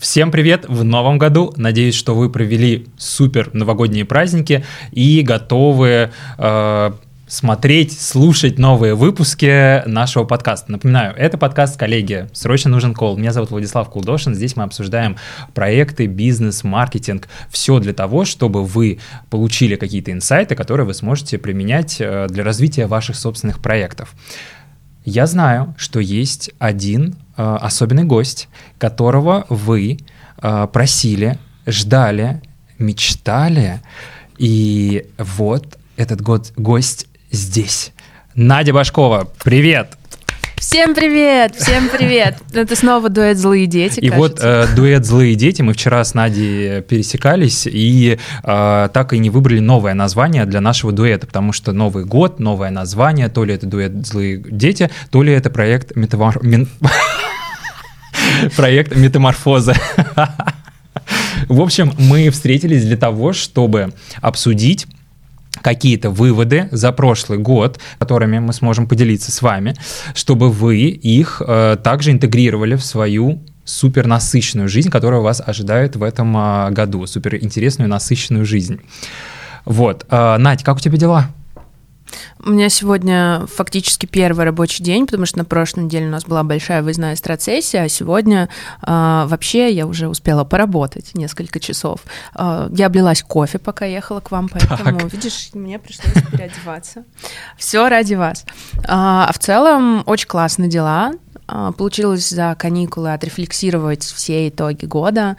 Всем привет в новом году. Надеюсь, что вы провели супер новогодние праздники и готовы э, смотреть, слушать новые выпуски нашего подкаста. Напоминаю, это подкаст коллеги. Срочно нужен кол. Меня зовут Владислав Кулдошин. Здесь мы обсуждаем проекты, бизнес, маркетинг. Все для того, чтобы вы получили какие-то инсайты, которые вы сможете применять э, для развития ваших собственных проектов. Я знаю, что есть один э, особенный гость, которого вы э, просили, ждали, мечтали, и вот этот год гость здесь. Надя Башкова, привет! Всем привет, всем привет. Это снова дуэт «Злые дети», И кажется. вот э, дуэт «Злые дети» мы вчера с Надей пересекались и э, так и не выбрали новое название для нашего дуэта, потому что Новый год, новое название, то ли это дуэт «Злые дети», то ли это проект метамор... проект метаморфоза. В общем, мы встретились для того, чтобы обсудить какие-то выводы за прошлый год, которыми мы сможем поделиться с вами, чтобы вы их э, также интегрировали в свою супер насыщенную жизнь, которая вас ожидает в этом э, году, супер интересную насыщенную жизнь. Вот, э, Надь, как у тебя дела? У меня сегодня фактически первый рабочий день, потому что на прошлой неделе у нас была большая выездная страцессия, а сегодня э, вообще я уже успела поработать несколько часов. Э, я облилась кофе, пока ехала к вам, поэтому, Так. видишь, мне пришлось переодеваться. Все ради вас. А а в целом очень классные дела. Получилось за каникулы отрефлексировать все итоги года,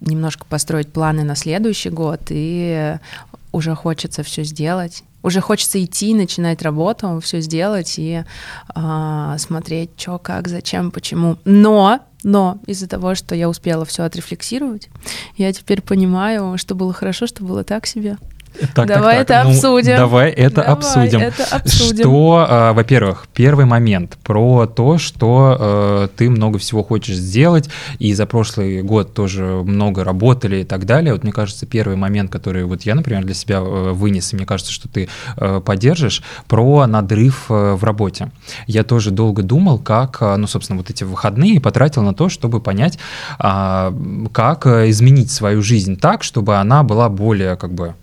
немножко построить планы на следующий год, и уже хочется все сделать. Уже хочется идти, начинать работу, все сделать и а, смотреть, что, как, зачем, почему. Но, но из-за того, что я успела все отрефлексировать, я теперь понимаю, что было хорошо, что было так себе. Так, Давай это Ну, обсудим. Давай это Давай обсудим. это обсудим. Что, а, во-первых, первый момент про то, что э, ты много всего хочешь сделать, и за прошлый год тоже много работали и так далее. Вот мне кажется, первый момент, который вот я, например, для себя э, вынес, и мне кажется, что ты э, поддержишь, про надрыв э, в работе. Я тоже долго думал, как, э, ну, собственно, вот эти выходные потратил на то, чтобы понять, а, как э, изменить свою жизнь так, чтобы она была более, как бы,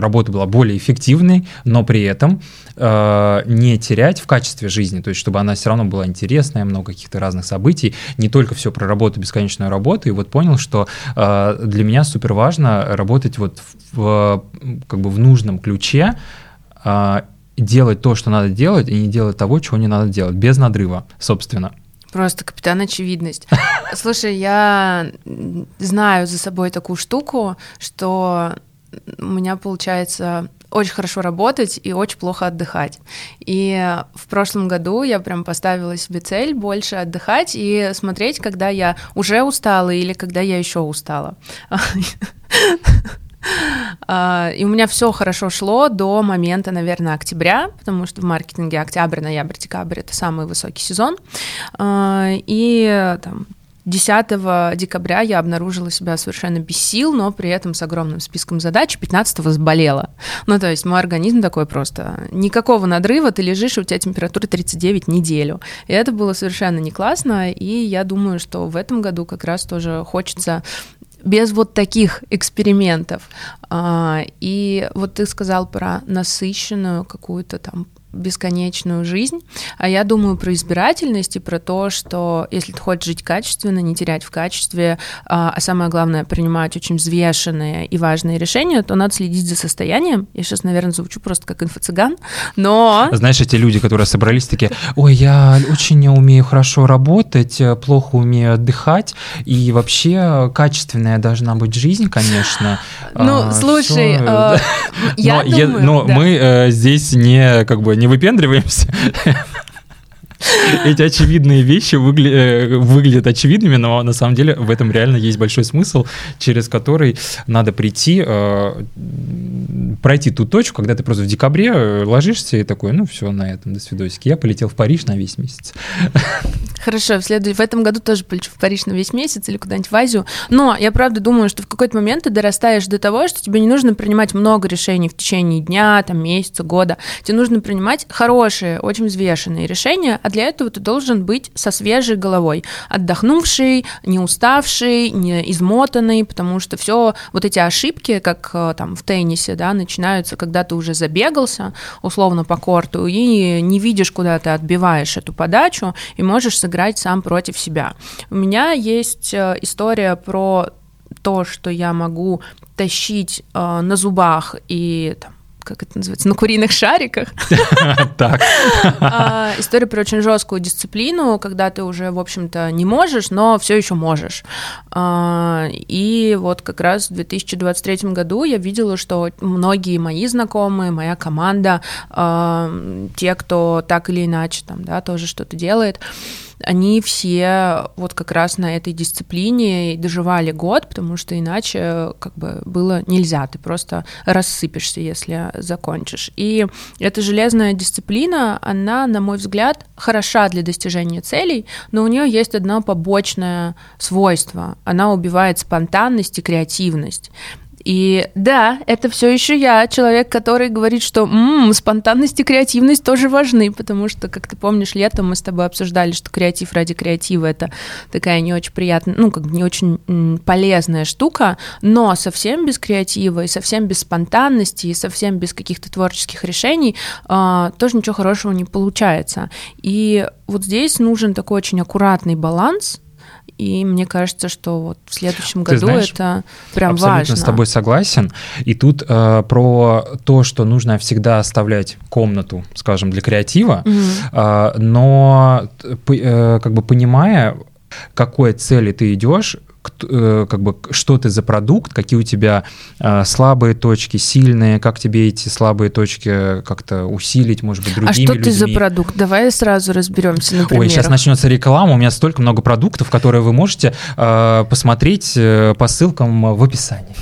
работа была более эффективной, но при этом э, не терять в качестве жизни, то есть чтобы она все равно была интересная, много каких-то разных событий, не только все про работу, бесконечную работу, и вот понял, что э, для меня супер важно работать вот в, как бы в нужном ключе, э, делать то, что надо делать, и не делать того, чего не надо делать, без надрыва, собственно. Просто капитан очевидность. Слушай, я знаю за собой такую штуку, что у меня получается очень хорошо работать и очень плохо отдыхать. И в прошлом году я прям поставила себе цель больше отдыхать и смотреть, когда я уже устала или когда я еще устала. А, И у меня все хорошо шло до момента, наверное, октября, потому что в маркетинге октябрь, ноябрь, декабрь это самый высокий сезон. А, И там 10 декабря я обнаружила себя совершенно без сил, но при этом с огромным списком задач. 15 заболела. Ну, то есть мой организм такой просто... Никакого надрыва, ты лежишь, и у тебя температура 39 неделю. И это было совершенно не классно, и я думаю, что в этом году как раз тоже хочется без вот таких экспериментов. А, И вот ты сказал про насыщенную какую-то там бесконечную жизнь, а я думаю про избирательность и про то, что если ты хочешь жить качественно, не терять в качестве, а а самое главное, принимать очень взвешенные и важные решения, то надо следить за состоянием. Я сейчас, наверное, звучу просто как инфо-цыган, но... Знаешь, эти люди, которые собрались, такие, ой, я очень не умею хорошо работать, плохо умею отдыхать, и вообще качественная должна быть жизнь, конечно. Ну, А, слушай, всё, э, я но я- думаю, но да. мы э, здесь не как бы не выпендриваемся. Эти очевидные вещи выгля- э, выглядят очевидными, но на самом деле в этом реально есть большой смысл, через который надо прийти, э, пройти ту точку, когда ты просто в декабре э, ложишься и такой, ну все, на этом, до свидосики. Я полетел в Париж на весь месяц. Хорошо, в, след... в этом году тоже полечу в Париж на весь месяц или куда-нибудь в Азию. Но я правда думаю, что в какой-то момент ты дорастаешь до того, что тебе не нужно принимать много решений в течение дня, там, месяца, года. Тебе нужно принимать хорошие, очень взвешенные решения, а для этого ты должен быть со свежей головой, отдохнувший, не уставший, не измотанный, потому что все вот эти ошибки, как э, там в теннисе, да, начинаются, когда ты уже забегался, условно по корту, и не видишь, куда ты отбиваешь эту подачу, и можешь сам против себя. У меня есть э, история про то, что я могу тащить э, на зубах и там, как это называется, на куриных шариках. Так. А, история про очень жесткую дисциплину, когда ты уже, в общем-то, не можешь, но все еще можешь. А, и вот как раз в 2023 году я видела, что многие мои знакомые, моя команда, а, те, кто так или иначе там, да, тоже что-то делает, они все вот как раз на этой дисциплине доживали год, потому что иначе как бы было нельзя, ты просто рассыпешься, если закончишь. И эта железная дисциплина, она, на мой взгляд, хороша для достижения целей, но у нее есть одно побочное свойство. Она убивает спонтанность и креативность. И да, это все еще я, человек, который говорит, что м-м, спонтанность и креативность тоже важны, потому что, как ты помнишь, летом мы с тобой обсуждали, что креатив ради креатива это такая не очень приятная, ну, как бы не очень полезная штука, но совсем без креатива и совсем без спонтанности и совсем без каких-то творческих решений э, тоже ничего хорошего не получается. И вот здесь нужен такой очень аккуратный баланс, и мне кажется, что вот в следующем году знаешь, это прям абсолютно важно. с тобой согласен. И тут э, про то, что нужно всегда оставлять комнату, скажем, для креатива, угу. э, но э, как бы понимая, какой цели ты идешь, как бы, что ты за продукт, какие у тебя э, слабые точки, сильные, как тебе эти слабые точки как-то усилить, может быть, другими А что людьми. ты за продукт? Давай сразу разберемся на примерах. Ой, сейчас начнется реклама, у меня столько много продуктов, которые вы можете э, посмотреть э, по ссылкам в описании.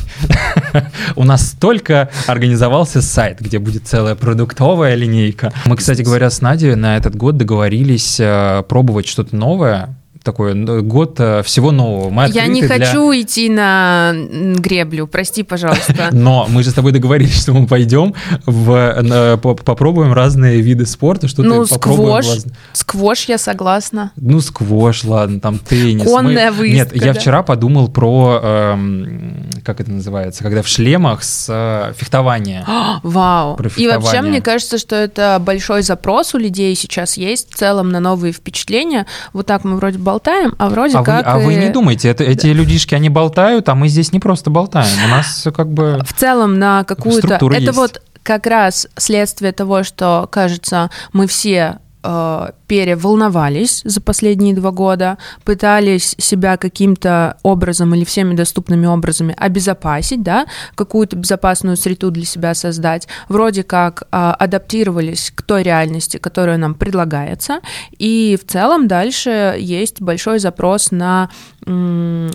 У нас только организовался сайт, где будет целая продуктовая линейка. Мы, кстати говоря, с Надей на этот год договорились пробовать что-то новое, такой год э, всего нового. Мы Я не для... хочу идти на греблю, прости, пожалуйста. Но мы же с тобой договорились, что мы пойдем в, попробуем разные виды спорта, что ну, сквош, сквош, я согласна. Ну, сквош, ладно, там теннис. Конная мы... выездка, Нет, я вчера подумал про, эм, как это называется, когда в шлемах с э, фехтования. Вау. Про И вообще, мне кажется, что это большой запрос у людей сейчас есть в целом на новые впечатления. Вот так мы вроде болтаем, а вроде а как... Вы, а и... вы не думайте, это, эти людишки, они болтают, а мы здесь не просто болтаем. У нас как бы... В целом на какую-то... Это есть. вот как раз следствие того, что, кажется, мы все э, переволновались за последние два года, пытались себя каким-то образом или всеми доступными образами обезопасить, да, какую-то безопасную среду для себя создать, вроде как э, адаптировались к той реальности, которая нам предлагается, и в целом дальше есть большой запрос на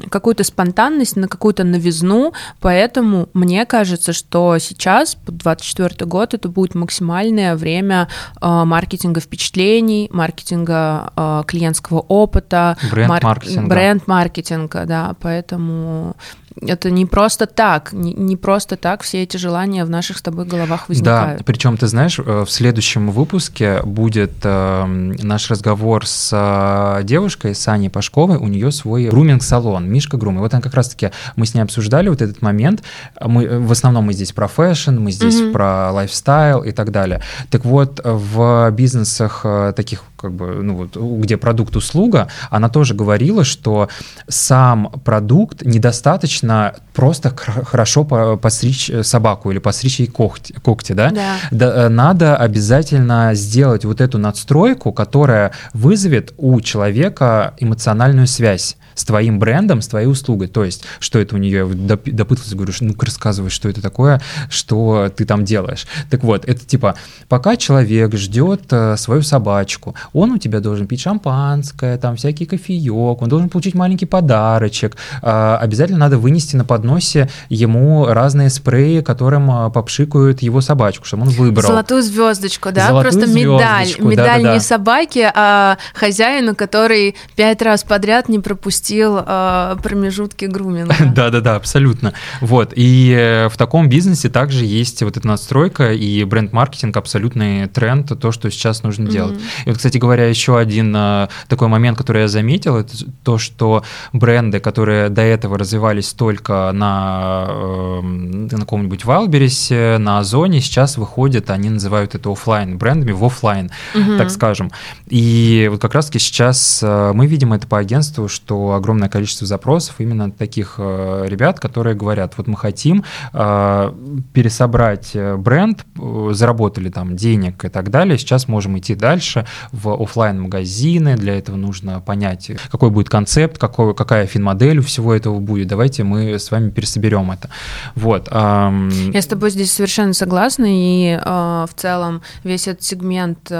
какую-то спонтанность, на какую-то новизну, поэтому мне кажется, что сейчас, 2024 год, это будет максимальное время э, маркетинга впечатлений, маркетинга э, клиентского опыта, бренд-маркетинга, мар- бренд-маркетинга, да, поэтому это не просто так, не, не просто так все эти желания в наших с тобой головах возникают. Да, причем ты знаешь, э, в следующем выпуске будет э, наш разговор с э, девушкой, с Аней Пашковой, у нее свой груминг-салон, Мишка Грум. И вот он как раз-таки, мы с ней обсуждали вот этот момент, мы, в основном мы здесь про fashion, мы здесь mm-hmm. про lifestyle и так далее. Так вот, в бизнесах э, таких как бы, ну вот, где продукт-услуга, она тоже говорила, что сам продукт недостаточно просто хорошо постричь собаку или постричь ей когти, когти да? Да. да? Э, надо обязательно сделать вот эту надстройку, которая вызовет у человека эмоциональную связь с твоим брендом, с твоей услугой. То есть, что это у нее, допытывался, говорю, ну-ка рассказывай, что это такое, что ты там делаешь. Так вот, это типа, пока человек ждет э, свою собачку, он у тебя должен пить шампанское, там всякий кофеек, он должен получить маленький подарочек. А, обязательно надо вынести на подносе ему разные спреи, которым а, попшикают его собачку, чтобы он выбрал. Золотую звездочку, да? Золотую Просто медаль. Медаль да, да, не собаки, а хозяину, который пять раз подряд не пропустил э, промежутки груминга. Да-да-да, абсолютно. Вот. И э, в таком бизнесе также есть вот эта надстройка и бренд-маркетинг абсолютный тренд, то, что сейчас нужно делать. И вот, кстати говоря, еще один э, такой момент, который я заметил, это то, что бренды, которые до этого развивались только на, э, на каком-нибудь Wildberries, на Озоне, сейчас выходят, они называют это офлайн брендами в офлайн, угу. так скажем. И вот как раз-таки сейчас э, мы видим это по агентству, что огромное количество запросов именно таких э, ребят, которые говорят, вот мы хотим э, пересобрать бренд, заработали там денег и так далее, сейчас можем идти дальше в офлайн магазины для этого нужно понять, какой будет концепт, какой, какая фин-модель у всего этого будет, давайте мы с вами пересоберем это. Вот. Я с тобой здесь совершенно согласна, и в целом весь этот сегмент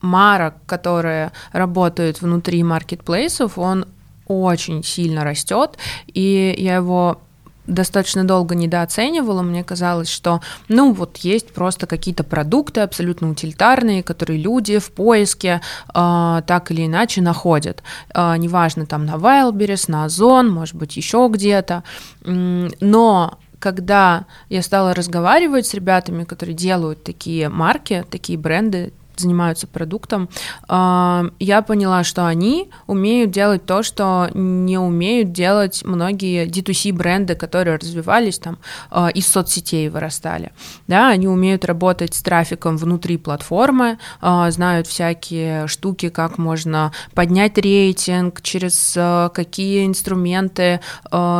марок, которые работают внутри маркетплейсов, он очень сильно растет, и я его достаточно долго недооценивала. Мне казалось, что, ну, вот есть просто какие-то продукты абсолютно утилитарные, которые люди в поиске э, так или иначе находят. Э, неважно, там на Wildberries, на Озон, может быть, еще где-то. Но когда я стала разговаривать с ребятами, которые делают такие марки, такие бренды, занимаются продуктом, а, я поняла, что они умеют делать то, что не умеют делать многие D2C бренды, которые развивались там а, из соцсетей вырастали. Да, они умеют работать с трафиком внутри платформы, а, знают всякие штуки, как можно поднять рейтинг, через какие инструменты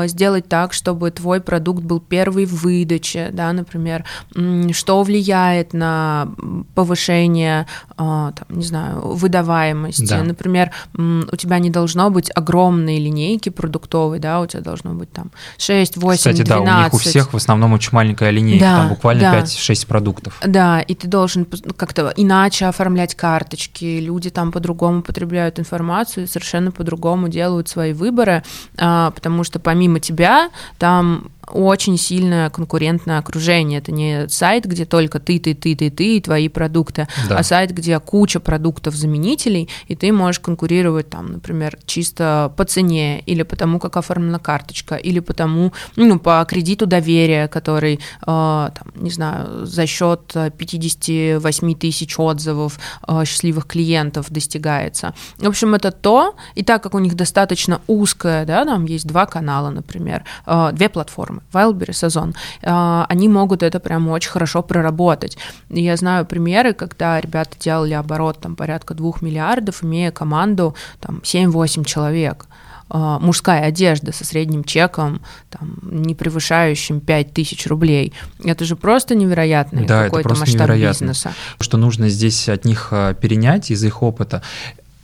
сделать так, чтобы твой продукт был первый в выдаче, да, например, что влияет на повышение а, там, не знаю, выдаваемости. Да. Например, у тебя не должно быть огромной линейки продуктовой, да, у тебя должно быть там 6, 8, Кстати, 12. да, у них у всех в основном очень маленькая линейка, да, там буквально да. 5-6 продуктов. Да, и ты должен как-то иначе оформлять карточки, люди там по-другому потребляют информацию, совершенно по-другому делают свои выборы, а, потому что помимо тебя там очень сильное конкурентное окружение. Это не сайт, где только ты, ты, ты, ты, ты и твои продукты, да. а сайт, где куча продуктов-заменителей, и ты можешь конкурировать там, например, чисто по цене, или потому, как оформлена карточка, или потому, ну, по кредиту доверия, который, э, там, не знаю, за счет 58 тысяч отзывов э, счастливых клиентов достигается. В общем, это то, и так как у них достаточно узкая, да, там есть два канала, например, э, две платформы, платформы, Wildberries, Озон, а, они могут это прямо очень хорошо проработать. Я знаю примеры, когда ребята делали оборот там порядка двух миллиардов, имея команду там 7-8 человек а, мужская одежда со средним чеком, там, не превышающим 5 тысяч рублей. Это же просто невероятный да, какой-то масштаб невероятно. бизнеса. Что нужно здесь от них а, перенять из их опыта,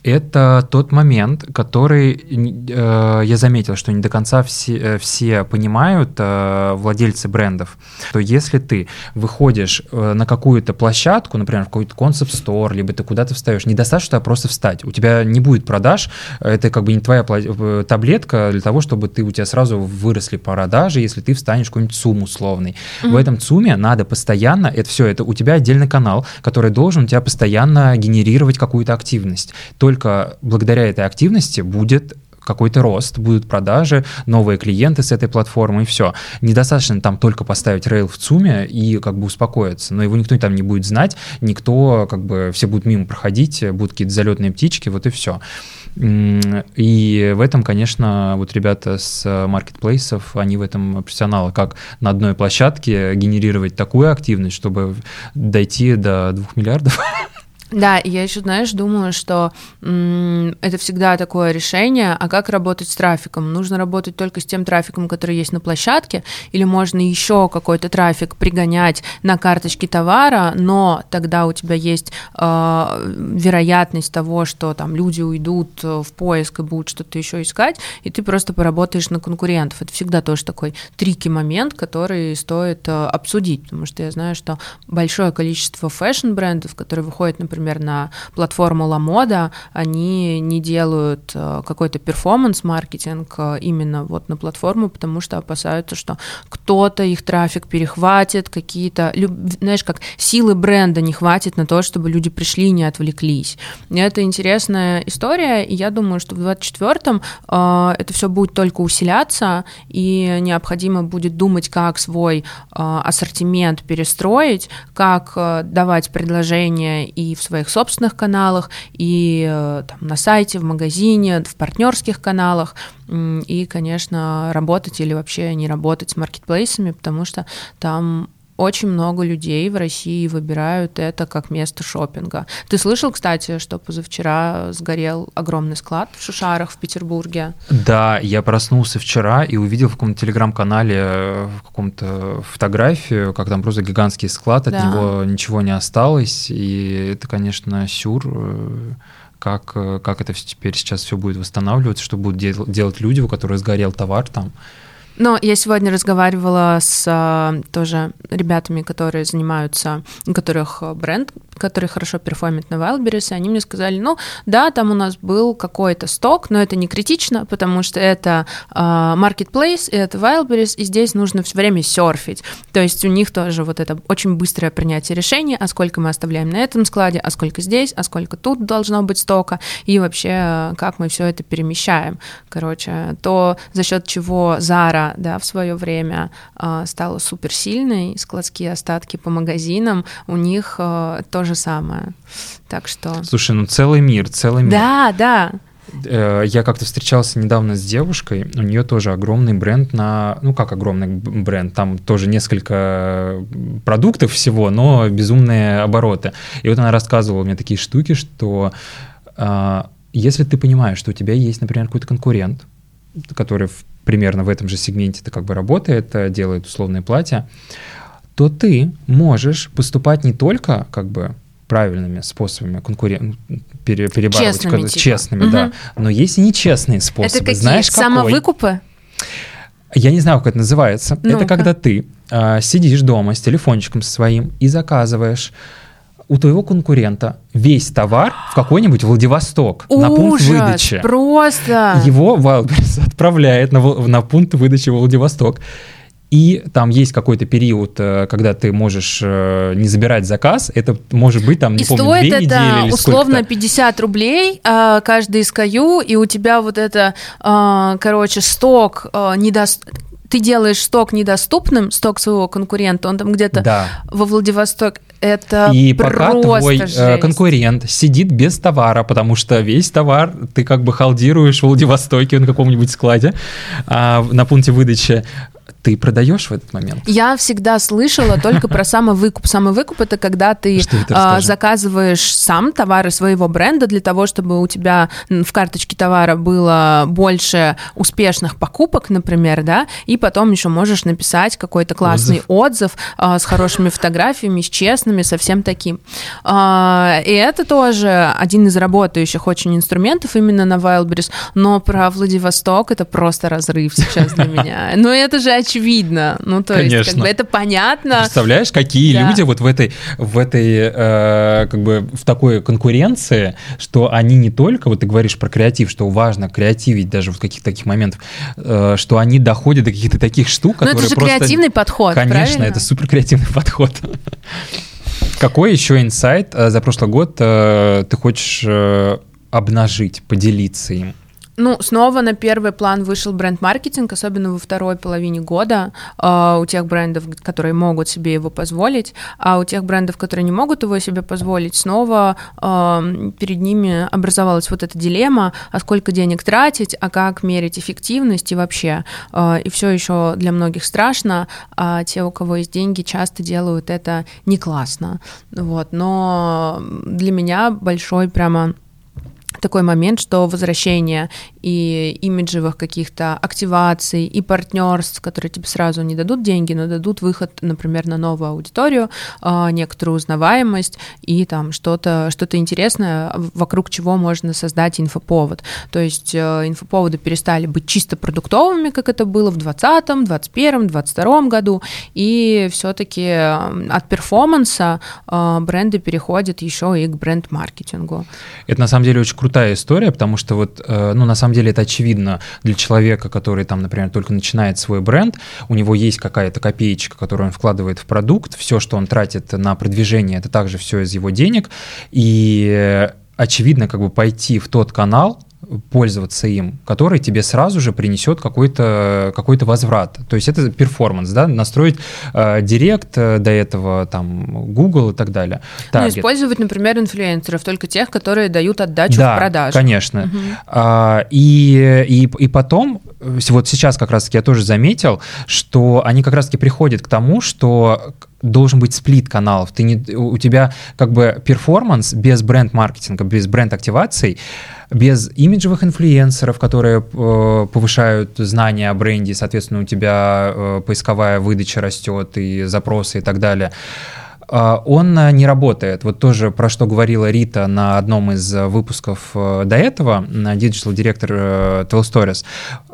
это тот момент, который э, я заметил, что не до конца все, э, все понимают э, владельцы брендов. То если ты выходишь э, на какую-то площадку, например, в какой-то концепт-стор, либо ты куда-то встаешь, недостаточно просто встать. У тебя не будет продаж, это как бы не твоя э, таблетка для того, чтобы ты, у тебя сразу выросли продажи, если ты встанешь в какой-нибудь ЦУМ условный. Mm-hmm. В этом ЦУМе надо постоянно, это все, это у тебя отдельный канал, который должен у тебя постоянно генерировать какую-то активность. Только только благодаря этой активности будет какой-то рост, будут продажи, новые клиенты с этой платформы и все. Недостаточно там только поставить рейл в ЦУМе и как бы успокоиться, но его никто там не будет знать, никто как бы все будут мимо проходить, будут какие-то залетные птички, вот и все. И в этом, конечно, вот ребята с маркетплейсов, они в этом профессионалы, как на одной площадке генерировать такую активность, чтобы дойти до двух миллиардов. Да, я еще, знаешь, думаю, что м- это всегда такое решение, а как работать с трафиком? Нужно работать только с тем трафиком, который есть на площадке, или можно еще какой-то трафик пригонять на карточки товара, но тогда у тебя есть э, вероятность того, что там люди уйдут в поиск и будут что-то еще искать, и ты просто поработаешь на конкурентов. Это всегда тоже такой tricky момент, который стоит э, обсудить, потому что я знаю, что большое количество fashion -брендов, которые выходят, например, например, на платформу Lamoda, они не делают э, какой-то performance -маркетинг э, именно вот на платформу, потому что опасаются, что кто-то их трафик перехватит, какие-то, знаешь, как силы бренда не хватит на то, чтобы люди пришли и не отвлеклись. Это интересная история, и я думаю, что в 24-м э, это все будет только усиляться, и необходимо будет думать, как свой ассортимент перестроить, как давать предложения и в своих собственных каналах, и э, там, на сайте, в магазине, в партнерских каналах, и, конечно, работать или вообще не работать с маркетплейсами, потому что там очень много людей в России выбирают это как место шопинга. Ты слышал, кстати, что позавчера сгорел огромный склад в Шушарах в Петербурге? Да, я проснулся вчера и увидел в каком-то телеграм-канале э, в каком-то фотографию, как там просто гигантский склад, от да. него ничего не осталось, и это, конечно, сюр э, как, э, как это теперь сейчас все будет восстанавливаться, что будут делать люди, у которых сгорел товар там. Но я сегодня разговаривала с а, тоже ребятами, которые занимаются, у которых бренд, который хорошо перформит на Wildberries, и они мне сказали, ну да, там у нас был какой-то сток, но это не критично, потому что это э, marketplace, это Wildberries, и здесь нужно все время серфить. То есть у них тоже вот это очень быстрое принятие решения, а сколько мы оставляем на этом складе, а сколько здесь, а сколько тут должно быть стока, и вообще как мы все это перемещаем. Короче, то за счет чего Zara, да, в свое время э, стала суперсильной, складские остатки по магазинам, у них э, тоже же самое. Так что... Слушай, ну целый мир, целый мир. Да, да. Э, я как-то встречался недавно с девушкой, у нее тоже огромный бренд на, ну как огромный бренд, там тоже несколько продуктов всего, но безумные обороты. И вот она рассказывала мне такие штуки, что э, если ты понимаешь, что у тебя есть, например, какой-то конкурент, который в, примерно в этом же сегменте ты как бы работает, э, делает условные платья, то ты можешь поступать не только как бы правильными способами конкурен... пере... перебарывать честными, типа. честными, угу. да. Но есть и нечестные способы. Это какие? Знаешь, какой? Самовыкупы? Я не знаю, как это называется. ну Это когда ты э, сидишь дома с телефончиком своим и заказываешь у твоего конкурента весь товар в какой-нибудь Владивосток Ужас, на пункт выдачи. Просто. Его Wildberries отправляет на, на пункт выдачи Владивосток и там есть какой-то период, э, когда ты можешь э, не забирать заказ, это может быть там, не и помню, стоит две это недели или условно 50 рублей э, каждый SKU, и у тебя вот это, короче, сток недоступный ты делаешь сток недоступным, сток своего конкурента, он там где-то да. во Владивосток. Это И пока твой жесть. конкурент сидит без товара, потому что весь товар ты как бы халдируешь в Владивостоке на каком-нибудь складе а, на пункте выдачи, ты продаешь в этот момент? Я всегда слышала только про самовыкуп. Самовыкуп это когда ты а, заказываешь сам товары своего бренда для того, чтобы у тебя в карточке товара было больше успешных покупок, например, да, и потом еще можешь написать какой-то классный отзыв, отзыв а, с хорошими фотографиями, с честными, со всем таким. А, и это тоже один из работающих очень инструментов именно на Wildberries, но про Владивосток это просто разрыв сейчас для меня. Но это же очевидно очевидно. Ну, то Конечно. есть, как бы это понятно. Представляешь, какие да. люди вот в этой, в этой, э, как бы, в такой конкуренции, что они не только, вот ты говоришь про креатив, что важно креативить даже в каких-то таких моментах, э, что они доходят до каких-то таких штук, Но которые это же просто... креативный подход, Конечно, правильно? это супер креативный подход. Какой еще инсайт э, за прошлый год э, ты хочешь э, обнажить, поделиться им? Ну, снова на первый план вышел бренд-маркетинг, особенно во второй половине года э, у тех брендов, которые могут себе его позволить, а у тех брендов, которые не могут его себе позволить, снова э, перед ними образовалась вот эта дилемма, а сколько денег тратить, а как мерить эффективность и вообще. Э, и все еще для многих страшно, а те, у кого есть деньги, часто делают это не классно. Вот. Но для меня большой прямо такой момент, что возвращение и имиджевых каких-то активаций, и партнерств, которые тебе сразу не дадут деньги, но дадут выход, например, на новую аудиторию, а, некоторую узнаваемость и там что-то что интересное, вокруг чего можно создать инфоповод. То есть э, инфоповоды перестали быть чисто продуктовыми, как это было в 2020, 2021, 2022 году, и все-таки от перформанса э, бренды переходят еще и к бренд-маркетингу. Это на самом деле очень крутая история, потому что вот, э, ну, на самом деле это очевидно для человека, который там, например, только начинает свой бренд, у него есть какая-то копеечка, которую он вкладывает в продукт, все, что он тратит на продвижение, это также все из его денег, и очевидно, как бы пойти в тот канал, пользоваться им, который тебе сразу же принесет какой-то какой возврат. То есть это перформанс, да, настроить э, директ э, до этого, там, Google и так далее. Ну, использовать, например, инфлюенсеров, только тех, которые дают отдачу да, в продаже. конечно. Угу. А, и, и, и потом, вот сейчас как раз-таки я тоже заметил, что они как раз-таки приходят к тому, что должен быть split каналов. Ты не, у тебя как бы performance без бренд-маркетинга, без бренд-активаций, без имиджевых инфлюенсеров, которые э, повышают знания о бренде, соответственно, у тебя э, поисковая выдача растет и запросы и так далее э, он не работает. Вот тоже про что говорила Рита на одном из выпусков э, до этого, digital -директор 12 Stories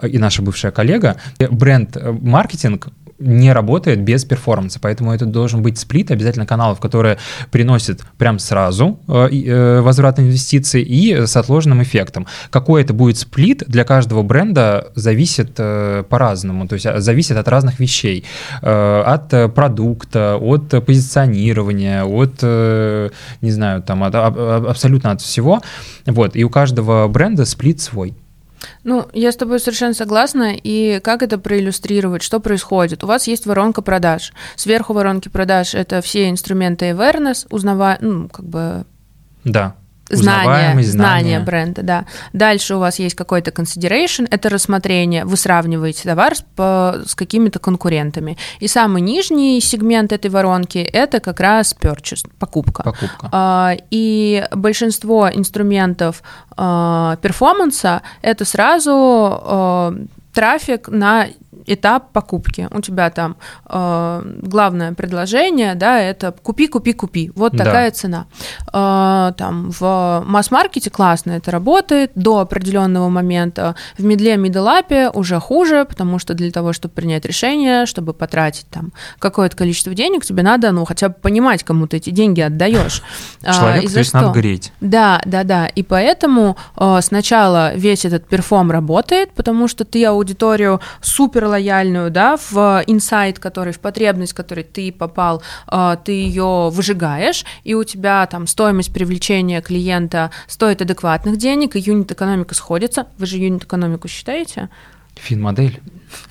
и наша бывшая коллега. Бренд-маркетинг не работает без перформанса, поэтому это должен быть сплит обязательно каналов, которые приносят прям сразу э, э, возврат инвестиций и с отложенным эффектом. Какой это будет сплит для каждого бренда зависит э, по-разному, то есть а, зависит от разных вещей, от продукта, от позиционирования, от, не знаю, там, от, абсолютно от всего. Вот, и у каждого бренда сплит свой. Ну, я с тобой совершенно согласна. И как это проиллюстрировать? Что происходит? У вас есть воронка продаж. Сверху воронки продаж это все инструменты awareness, узнавая, ну, как бы... Да знание, знание бренда, да. Дальше у вас есть какой-то consideration, это рассмотрение, вы сравниваете товар с, по, с какими-то конкурентами. И самый нижний сегмент этой воронки это как раз purchase, покупка. покупка. А, и большинство инструментов а, перформанса это сразу а, трафик на этап покупки. У тебя там э, главное предложение, да, это купи, купи, купи. Вот такая да. цена. Э, там в масс-маркете классно это работает до определенного момента. В middle, middle-up е уже хуже, потому что для того, чтобы принять решение, чтобы потратить там какое-то количество денег, тебе надо, ну, хотя бы понимать, кому ты эти деньги отдаешь. Человек, а, то есть надо греть. Да, да, да. И поэтому э, сначала весь этот perform работает, потому что ты аудиторию супер лояльную, да, в инсайт, который, в потребность, в который ты попал, а, ты ее выжигаешь, и у тебя там стоимость привлечения клиента стоит адекватных денег, и юнит-экономика сходится. Вы же юнит-экономику считаете? Фин-модель.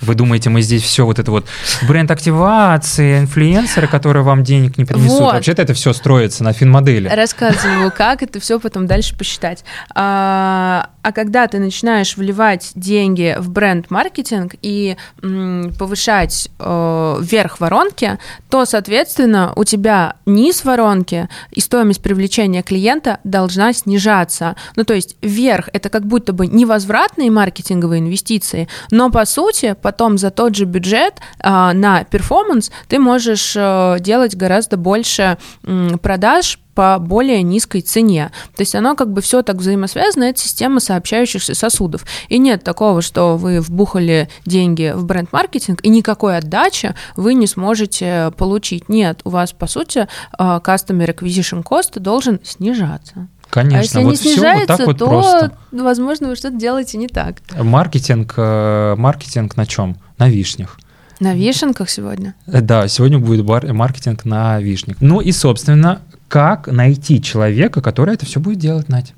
Вы думаете, мы здесь все вот это вот бренд активации, инфлюенсеры, которые вам денег не принесут? Вот. Вообще-то это все строится на фин-модели. Рассказываю, как это все потом дальше посчитать. А, а когда ты начинаешь вливать деньги в бренд-маркетинг и м, повышать э, вверх воронки, то, соответственно, у тебя низ воронки и стоимость привлечения клиента должна снижаться. Ну, то есть вверх это как будто бы невозвратные маркетинговые инвестиции, но по сути потом за тот же бюджет э, на перформанс ты можешь э, делать гораздо больше э, продаж по более низкой цене. То есть оно как бы все так взаимосвязано, это система сообщающихся сосудов. И нет такого, что вы вбухали деньги в бренд-маркетинг, и никакой отдачи вы не сможете получить. Нет, у вас, по сути, э, customer acquisition cost должен снижаться. Конечно, а если вот не снижается, вот так вот то, просто. возможно, вы что-то делаете не так. Маркетинг, э, маркетинг на чем? На вишнях. На вишенках сегодня? Да, сегодня будет маркетинг на вишнях. Ну и, собственно, как найти человека, который это все будет делать, Надь?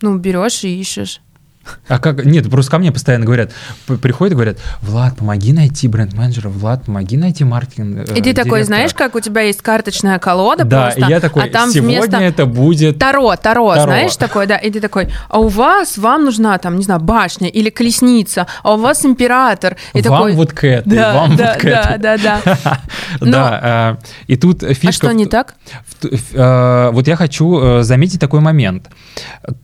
Ну, берешь и ищешь. А как? Нет, просто ко мне постоянно говорят, приходят и говорят, Влад, помоги найти бренд-менеджера, Влад, помоги найти маркетинг. Э, и ты такой, знаешь, как у тебя есть карточная колода да, просто, и я такой, а там сегодня вместо... это будет... Таро, таро, таро, знаешь, такое, да, и ты такой, а у вас, вам нужна там, не знаю, башня или колесница, а у вас император. И вам такой, вот к этой, да, вам да, вот к да, да, да, да. Э, и тут фишка... А что не так? Э, вот я хочу заметить такой момент.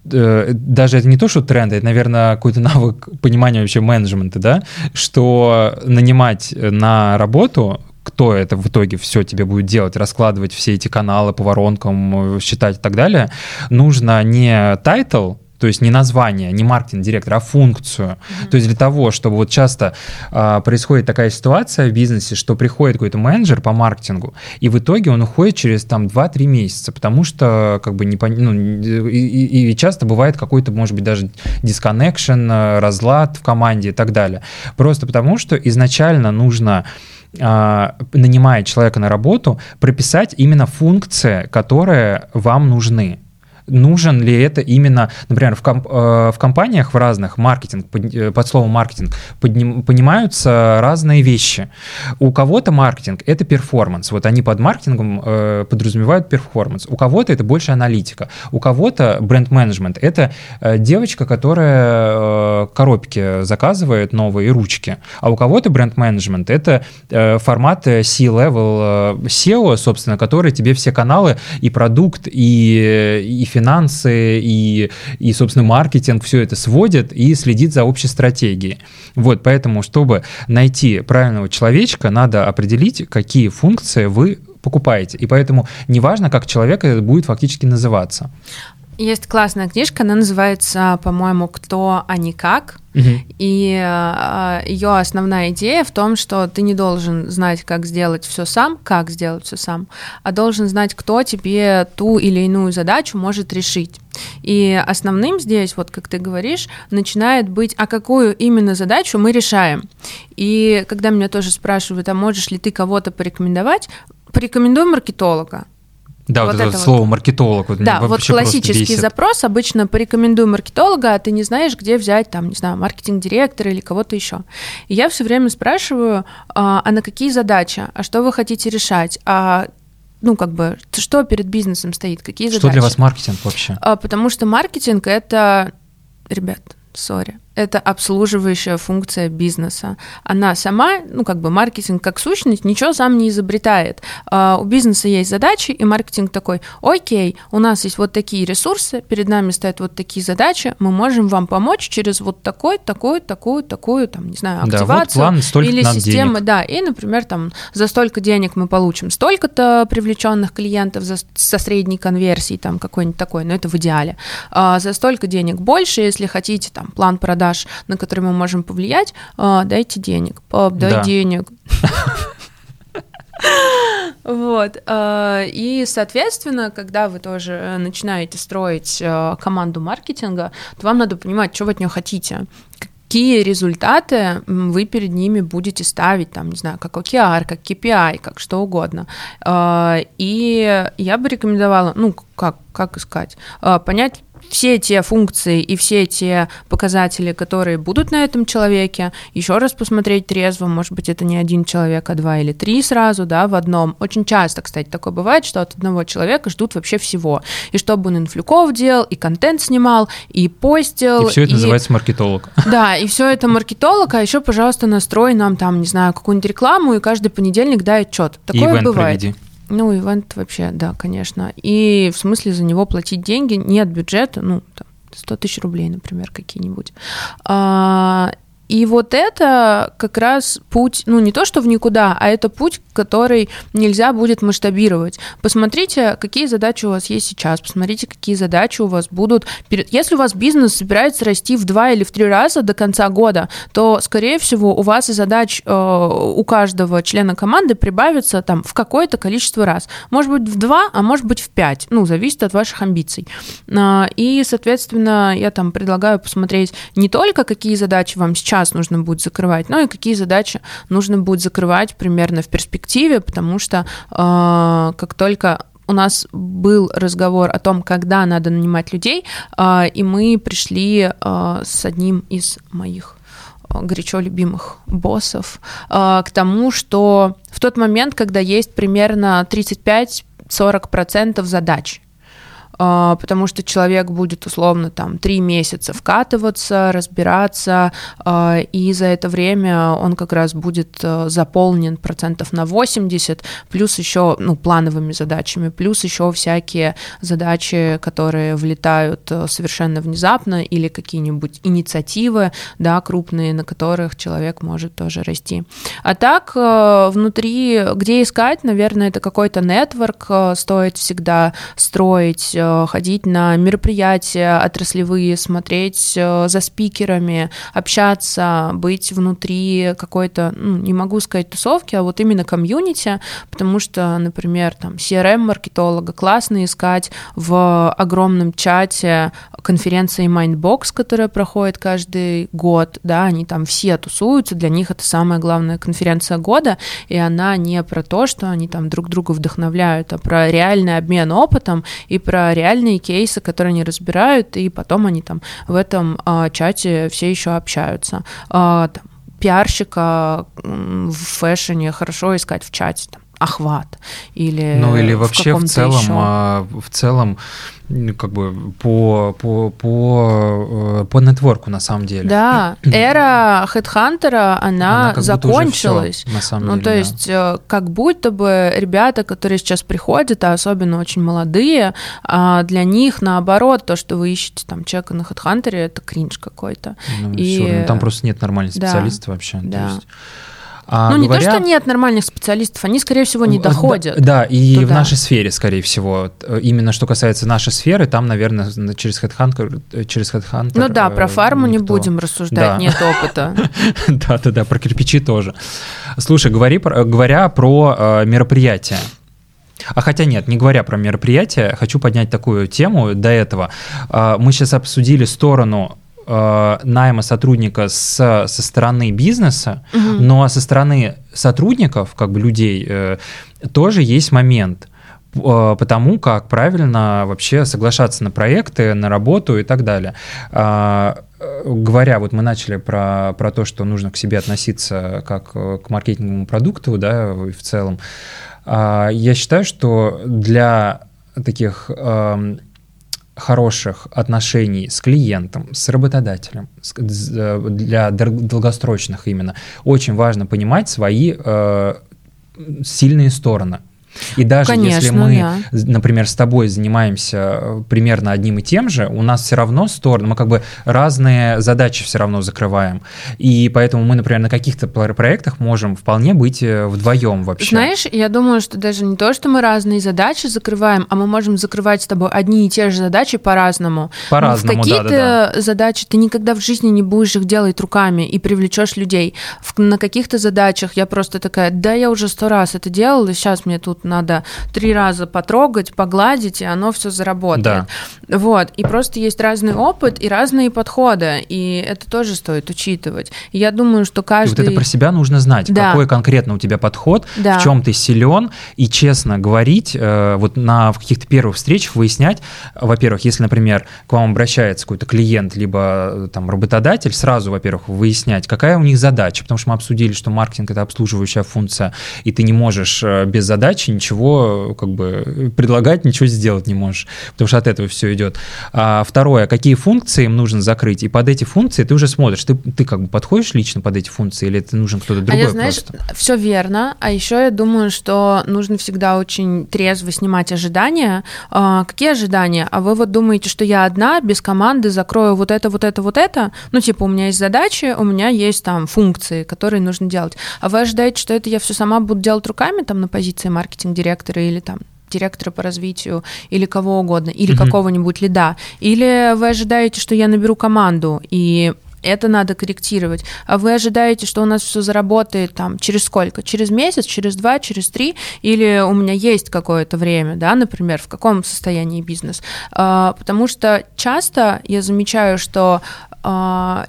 Даже это не то, что тренд, это, наверное, какой-то навык понимания вообще менеджмента, да, что нанимать на работу кто это в итоге все тебе будет делать, раскладывать все эти каналы по воронкам, считать и так далее, нужно не title, то есть не название, не marketing director, а функцию. Mm-hmm. То есть для того, чтобы вот часто а, происходит такая ситуация в бизнесе, что приходит какой-то менеджер по маркетингу, и в итоге он уходит через там 2-3 месяца, потому что как бы не ну, и, и, и часто бывает какой-то, может быть, даже disconnection, разлад в команде и так далее. Просто потому, что изначально нужно а, нанимая человека на работу, прописать именно функции, которые вам нужны нужен ли это именно, например, в, комп э, в компаниях в разных маркетинг, под, э, под словом маркетинг подним, понимаются разные вещи. У кого-то маркетинг — это performance. Вот они под маркетингом э, подразумевают performance. У кого-то это больше аналитика. У кого-то бренд-менеджмент — это э, девочка, которая коробки заказывает новые ручки. А у кого-то бренд-менеджмент — это формат C-level SEO, собственно, который тебе все каналы и продукт, и, и финансы и, и, собственно, маркетинг все это сводит и следит за общей стратегией. Вот, поэтому, чтобы найти правильного человечка, надо определить, какие функции вы покупаете. И поэтому неважно, как человек это будет фактически называться. Есть классная книжка, она называется, по-моему, «Кто, а не как». Угу. И э, ее основная идея в том, что ты не должен знать, как сделать все сам, как сделать все сам, а должен знать, кто тебе ту или иную задачу может решить. И основным здесь, вот как ты говоришь, начинает быть, а какую именно задачу мы решаем. И когда меня тоже спрашивают, а можешь ли ты кого-то порекомендовать, порекомендуй маркетолога. Да, вот, вот это, это слово вот. маркетолог. Вот да, вот классический запрос обычно порекомендую маркетолога, а ты не знаешь, где взять там, не знаю, маркетинг-директора или кого-то еще. И я все время спрашиваю, а, а на какие задачи, а что вы хотите решать, а ну, как бы, что перед бизнесом стоит, какие что задачи. Что для вас маркетинг вообще? А, потому что маркетинг — это, ребят, сори, это обслуживающая функция бизнеса. Она сама, ну как бы маркетинг как сущность, ничего сам не изобретает. Uh, у бизнеса есть задачи, и маркетинг такой, окей, у нас есть вот такие ресурсы, перед нами стоят вот такие задачи, мы можем вам помочь через вот такой, такой, такую, такую, там, не знаю, активацию. Да, вот план, или система, денег. да, и, например, там, за столько денег мы получим столько-то привлеченных клиентов за, со средней конверсией, там, какой-нибудь такой, но это в идеале. Uh, за столько денег больше, если хотите, там, план продаж продаж, на которые мы можем повлиять, а, дайте денег. Пап, дай да. денег. Вот. А, и, соответственно, когда вы тоже начинаете строить а, команду маркетинга, то вам надо понимать, что вы от нее хотите какие результаты вы перед ними будете ставить, там, не знаю, как OKR, как KPI, как что угодно. И я бы рекомендовала, ну, как, как искать, понять, все те функции и все те показатели, которые будут на этом человеке, еще раз посмотреть трезво, может быть, это не один человек, а два или три сразу, да, в одном. Очень часто, кстати, такое бывает, что от одного человека ждут вообще всего. И чтобы он инфлюков делал, и контент снимал, и постил. И все это и... называется маркетолог. Да, и все это маркетолог, а еще, пожалуйста, настрой нам там, не знаю, какую-нибудь рекламу, и каждый понедельник дай отчет. Такое и бывает. Проведи. Ну, ивент вообще, да, конечно. И в смысле за него платить деньги нет бюджета, ну, там, 100 тысяч рублей, например, какие-нибудь. А, и вот это как раз путь, ну не то что в никуда, а это путь, который нельзя будет масштабировать. Посмотрите, какие задачи у вас есть сейчас, посмотрите, какие задачи у вас будут. Если у вас бизнес собирается расти в два или в три раза до конца года, то, скорее всего, у вас и задач э, у каждого члена команды прибавится там в какое-то количество раз. Может быть, в два, а может быть, в пять. Ну, зависит от ваших амбиций. Э, и, соответственно, я там предлагаю посмотреть не только, какие задачи вам сейчас сейчас нужно будет закрывать, ну и какие задачи нужно будет закрывать примерно в перспективе, потому что э, как только у нас был разговор о том, когда надо нанимать людей, э, и мы пришли э, с одним из моих горячо любимых боссов к тому, что в тот момент, когда есть примерно 35-40% задач, а, потому что человек будет условно там три месяца вкатываться, разбираться, а, и за это время он как раз будет э, заполнен процентов на 80, плюс еще ну, плановыми задачами, плюс еще всякие задачи, которые влетают э, совершенно внезапно или какие-нибудь инициативы, да, крупные, на которых человек может тоже расти. А так э, внутри, где искать, наверное, это какой-то нетворк стоит всегда строить, ходить на мероприятия отраслевые, смотреть за спикерами, общаться, быть внутри какой-то, ну, не могу сказать тусовки, а вот именно комьюнити, потому что, например, там CRM-маркетолога классно искать в огромном чате конференции Mindbox, которая проходит каждый год, да, они там все тусуются, для них это самая главная конференция года, и она не про то, что они там друг друга вдохновляют, а про реальный обмен опытом и про реальные кейсы, которые они разбирают, и потом они там в этом а, чате все еще общаются. А, там, пиарщика в фэшне хорошо искать в чате, там, охват или ну или вообще в, в целом еще. А, в целом как бы по по по э, по нетворку на самом деле да эра хедхантера она, она закончилась всё, на самом ну деле, то да. есть э, как будто бы ребята которые сейчас приходят а особенно очень молодые а для них наоборот то что вы ищете там человека на хедхантере это кринж какой-то ну, и ну, там просто нет нормальных специалистов да, вообще да. то есть а ну, говоря... не то, что нет нормальных специалистов, они, скорее всего, не доходят. Да, да и туда. в нашей сфере, скорее всего. Именно что касается нашей сферы, там, наверное, через HeadHunter... Через HeadHunter ну да, про фарму никто. не будем рассуждать, да. нет опыта. Да-да-да, про кирпичи тоже. Слушай, говори, говоря про э, мероприятия, а хотя нет, не говоря про мероприятия, хочу поднять такую тему до этого. А, мы сейчас обсудили сторону э, найма сотрудника с, со стороны бизнеса, угу. но со стороны сотрудников, как бы людей, э, тоже есть момент э, потому как правильно вообще соглашаться на проекты, на работу и так далее. А, э, говоря, вот мы начали про, про то, что нужно к себе относиться как к маркетинговому продукту, да, в целом. А, я считаю, что для таких эм, хороших отношений с клиентом, с работодателем, э, для долгосрочных именно, очень важно понимать свои э, сильные стороны. И даже Конечно, если мы, да. например, с тобой занимаемся э, примерно одним и тем же, у нас все равно стороны, мы как бы разные задачи все равно закрываем. И поэтому мы, например, на каких-то проектах можем вполне быть э, вдвоем вообще. Знаешь, я думаю, что даже не то, что мы разные задачи закрываем, а мы можем закрывать с тобой одни и те же задачи по-разному. По-разному, какие-то да, да, задачи ты никогда в жизни не будешь их делать руками и привлечешь людей. В, на каких-то задачах я просто такая, да, я уже сто раз это делала, сейчас мне тут надо три раза потрогать, погладить, и оно все заработает. Да. Вот. И просто есть разный опыт и разные подходы, и это тоже стоит учитывать. И я думаю, что каждый... И вот это про себя нужно знать, да. какой конкретно у тебя подход, да. в чем ты силен, и честно говорить, э, вот на каких-то первых встречах выяснять, во-первых, если, например, к вам обращается какой-то клиент, либо э, там работодатель, сразу, во-первых, выяснять, какая у них задача, потому что мы обсудили, что маркетинг — это обслуживающая функция, и ты не можешь э, без задачи ничего как бы предлагать, ничего сделать не можешь, потому что от этого все идет. А второе, какие функции им нужно закрыть, и под эти функции ты уже смотришь, ты, ты как бы подходишь лично под эти функции, или это нужен кто-то другой а я, знаешь, просто? Все верно, а еще я думаю, что нужно всегда очень трезво снимать ожидания. А, какие ожидания? А вы вот думаете, что я одна, без команды закрою вот это, вот это, вот это? Ну, типа, у меня есть задачи, у меня есть там функции, которые нужно делать. А вы ожидаете, что это я все сама буду делать руками там на позиции маркетинг-директора или там директора по развитию или кого угодно, или mm-hmm. какого-нибудь лида, или вы ожидаете, что я наберу команду и это надо корректировать. А вы ожидаете, что у нас все заработает там через сколько? Через месяц, через два, через три? Или у меня есть какое-то время, да, например, в каком состоянии бизнес? А, потому что часто я замечаю, что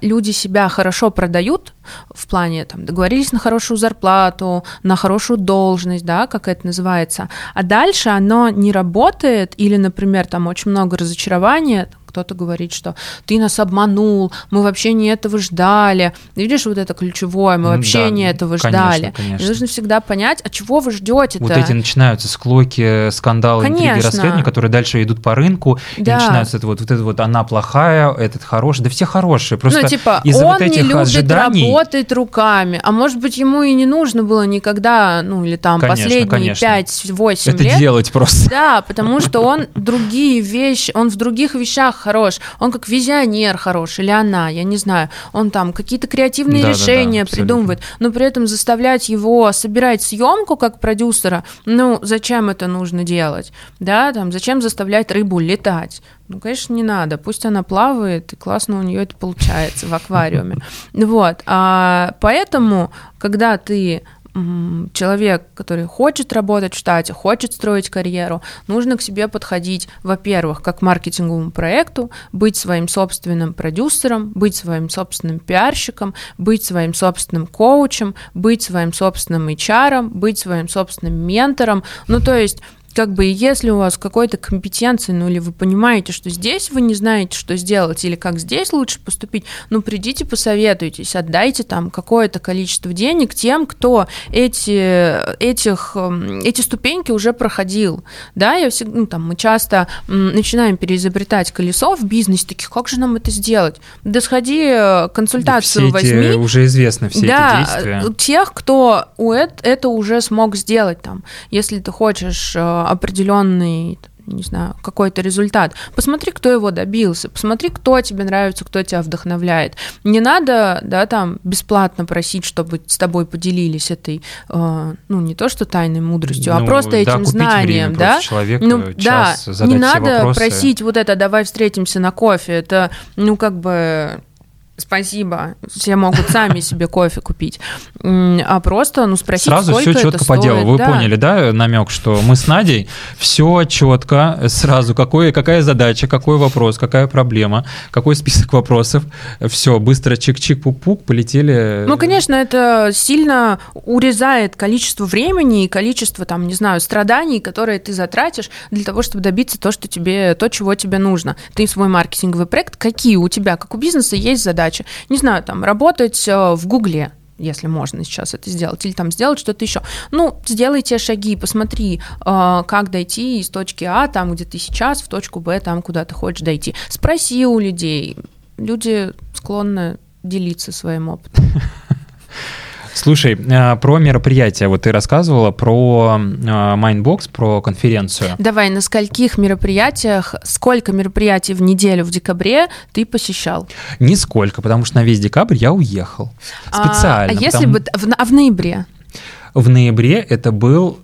люди себя хорошо продают в плане там договорились на хорошую зарплату, на хорошую должность, да, как это называется, а дальше оно не работает или, например, там очень много разочарования, кто-то говорит, что ты нас обманул, мы вообще не этого ждали. Видишь, вот это ключевое, мы вообще да, не этого конечно, ждали. Конечно. И нужно всегда понять, а чего вы ждете-то? Вот эти начинаются склоки, скандалы, конечно. интриги, расследования, которые дальше идут по рынку, да. и начинается это вот, вот это вот она плохая, этот хороший, да все хорошие. Просто ну, типа, из-за он вот этих не любит ожиданий... работать руками, а может быть, ему и не нужно было никогда, ну, или там конечно, последние конечно. 5-8 лет. Это делать просто. Да, потому что он другие вещи, он в других вещах хорош, он как визионер хорош, или она, я не знаю, он там какие-то креативные да, решения да, да, придумывает, но при этом заставлять его собирать съемку как продюсера, ну, зачем это нужно делать, да, там, зачем заставлять рыбу летать, ну, конечно, не надо. Пусть она плавает, и классно у нее это получается в аквариуме. Вот. А поэтому, когда ты человек, который хочет работать в штате, хочет строить карьеру, нужно к себе подходить, во-первых, как к маркетинговому проекту, быть своим собственным продюсером, быть своим собственным пиарщиком, быть своим собственным коучем, быть своим собственным HR, быть своим собственным ментором. Ну, то есть как бы если у вас какой-то компетенции, ну или вы понимаете, что здесь вы не знаете, что сделать, или как здесь лучше поступить, ну придите посоветуйтесь, отдайте там какое-то количество денег тем, кто эти, этих, эм, эти ступеньки уже проходил, да, я всегда, ну там мы часто начинаем переизобретать колесо в бизнесе, таких, как же нам это сделать? Да сходи э, консультацию да все возьми. уже известны все да, эти действия. тех, кто это уже смог сделать там, если ты хочешь э, определенный не знаю, какой-то результат. Посмотри, кто его добился, посмотри, кто тебе нравится, кто тебя вдохновляет. Не надо, да, там, бесплатно просить, чтобы с тобой поделились этой, э, ну, не то что тайной мудростью, а ну, а просто да, этим знанием, да? Человеку ну, да, не надо просить вот это, давай встретимся на кофе, это, ну, как бы спасибо, все могут сами себе кофе купить, а просто, ну, спросить, Сразу все четко по делу. Вы да. поняли, да, намек, что мы с Надей все четко, сразу, какой, какая задача, какой вопрос, какая проблема, какой список вопросов, все, быстро чик-чик-пук-пук, полетели. Ну, конечно, это сильно урезает количество времени и количество, там, не знаю, страданий, которые ты затратишь для того, чтобы добиться то, что тебе, то, чего тебе нужно. Ты свой маркетинговый проект, какие у тебя, как у бизнеса, есть задачи, задачи. Не знаю, там, работать э, в Гугле, если можно сейчас это сделать, или там сделать что-то еще. Ну, сделай те шаги, посмотри, э, как дойти из точки А, там, где ты сейчас, в точку Б, там, куда ты хочешь дойти. Спроси у людей. Люди склонны делиться своим опытом. Слушай, э, про мероприятия. Вот ты рассказывала про Mindbox, э, про конференцию. Давай, на скольких мероприятиях, сколько мероприятий в неделю в декабре ты посещал? Нисколько, потому что на весь декабрь я уехал. Специально. А, а если потому... бы... А в ноябре? В ноябре это был...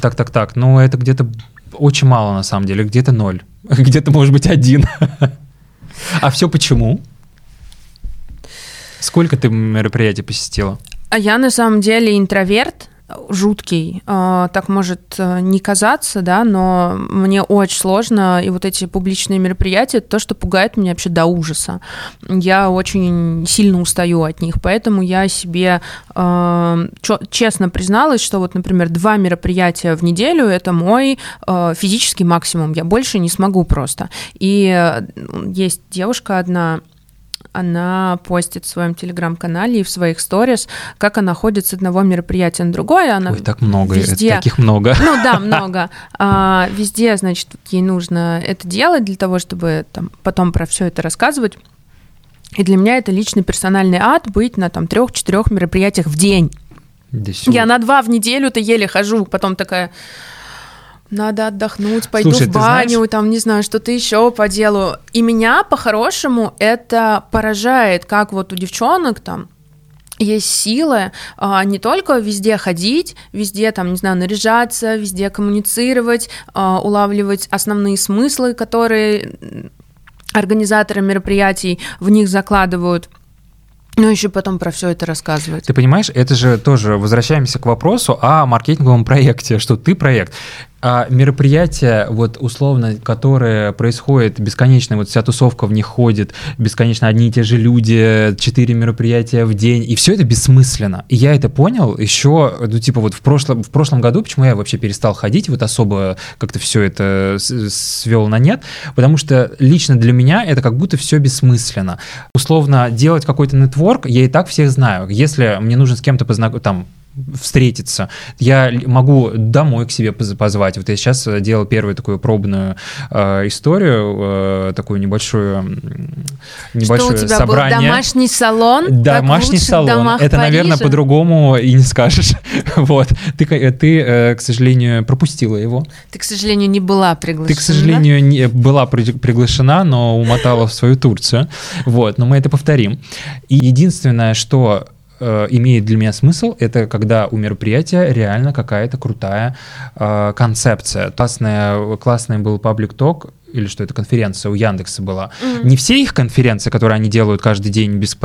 Так, так, так. Ну, это где-то очень мало на самом деле. Где-то ноль. Где-то, может быть, один. А все почему? Сколько ты мероприятий посетила? А я на самом деле интроверт, жуткий. А, так может э, не казаться, да, но мне очень сложно, и вот эти публичные мероприятия, то, что пугает меня вообще до ужаса. Я очень сильно устаю от них, поэтому я себе э, честно призналась, что вот, например, два мероприятия в неделю — это мой э, физический максимум, я больше не смогу просто. И есть девушка одна, она постит в своем телеграм-канале и в своих сторис, как она ходит с одного мероприятия на другое. Она Ой, так много, везде... таких много. Ну да, много. А, везде, значит, ей нужно это делать для того, чтобы там, потом про все это рассказывать. И для меня это личный персональный ад быть на там трех-четырех мероприятиях в день. Я на два в неделю-то еле хожу, потом такая, надо отдохнуть, пойду Слушай, в баню, знаешь... там, не знаю, что-то еще по делу. И меня, по-хорошему, это поражает, как вот у девчонок там есть силы а, не только везде ходить, везде там, не знаю, наряжаться, везде коммуницировать, а, улавливать основные смыслы, которые организаторы мероприятий в них закладывают – ну, еще потом про все это рассказывать. Ты понимаешь, это же тоже возвращаемся к вопросу о маркетинговом проекте, что ты проект. А мероприятия, вот условно, которые происходят бесконечно, вот вся тусовка в них ходит, бесконечно одни и те же люди, четыре мероприятия в день, и все это бессмысленно. И я это понял еще, ну, типа вот в прошлом, в прошлом году, почему я вообще перестал ходить, вот особо как-то все это свел на нет, потому что лично для меня это как будто все бессмысленно. Условно, делать какой-то нетворк, я и так всех знаю. Если мне нужно с кем-то познакомиться, там, встретиться. Я могу домой к себе позвать. Вот я сейчас э, делал первую такую пробную э, историю, э, такую небольшую небольшое Что у тебя собрание. Был домашний салон. Домашний салон. Это, наверное, по-другому и не скажешь. вот. Ты, ты, э, к сожалению, пропустила его. Ты, к сожалению, не была приглашена. Ты, к сожалению, не была приглашена, но умотала в свою Турцию. Вот. Но мы это повторим. И единственное, что э, имеет для меня смысл, это когда у мероприятия реально какая-то крутая э, концепция. Классная, классный был паблик ток или что это конференция у Яндекса была. Mm-hmm. Не все их конференции, которые они делают каждый день без